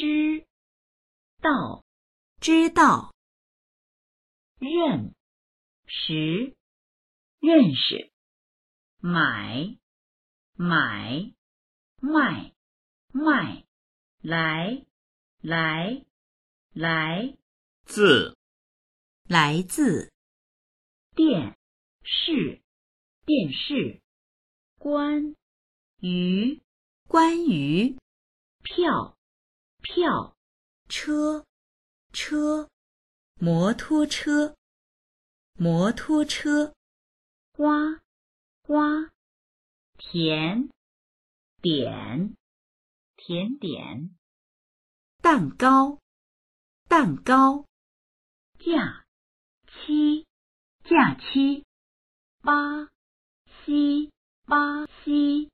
知道知道，认识认识，买买卖卖，来来来，自来自电视电视，关于关于。票票，车车摩托车摩托车瓜，瓜，甜点甜点，蛋糕蛋糕假期假期，巴西巴西。